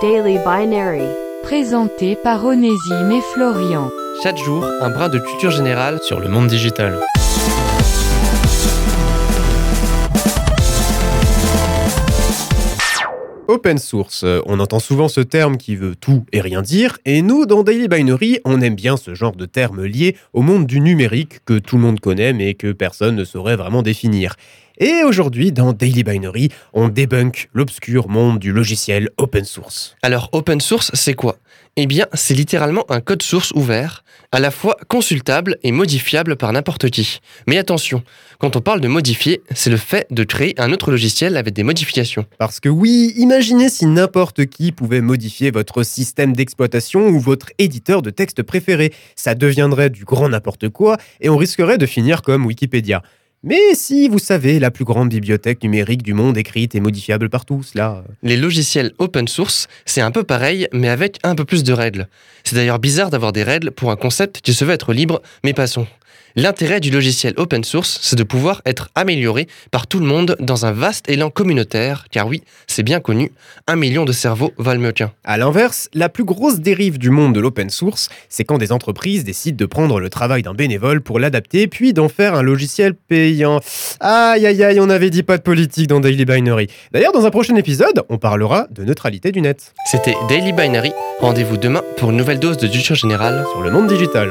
Daily Binary. Présenté par Onésime et Florian. Chaque jour, un brin de culture générale sur le monde digital. Open source, euh, on entend souvent ce terme qui veut tout et rien dire, et nous, dans Daily Binary, on aime bien ce genre de terme lié au monde du numérique que tout le monde connaît mais que personne ne saurait vraiment définir. Et aujourd'hui, dans Daily Binary, on débunk l'obscur monde du logiciel open source. Alors, open source, c'est quoi? Eh bien, c'est littéralement un code source ouvert, à la fois consultable et modifiable par n'importe qui. Mais attention, quand on parle de modifier, c'est le fait de créer un autre logiciel avec des modifications. Parce que oui, imaginez si n'importe qui pouvait modifier votre système d'exploitation ou votre éditeur de texte préféré. Ça deviendrait du grand n'importe quoi et on risquerait de finir comme Wikipédia. Mais si vous savez, la plus grande bibliothèque numérique du monde écrite et modifiable par tous, là. Les logiciels open source, c'est un peu pareil, mais avec un peu plus de règles. C'est d'ailleurs bizarre d'avoir des règles pour un concept qui se veut être libre, mais passons. L'intérêt du logiciel open source, c'est de pouvoir être amélioré par tout le monde dans un vaste élan communautaire, car oui, c'est bien connu, un million de cerveaux valent mieux qu'un. À l'inverse, la plus grosse dérive du monde de l'open source, c'est quand des entreprises décident de prendre le travail d'un bénévole pour l'adapter, puis d'en faire un logiciel payant. Aïe aïe aïe, on avait dit pas de politique dans Daily Binary. D'ailleurs, dans un prochain épisode, on parlera de neutralité du net. C'était Daily Binary, rendez-vous demain pour une nouvelle dose de culture générale Sur le monde digital.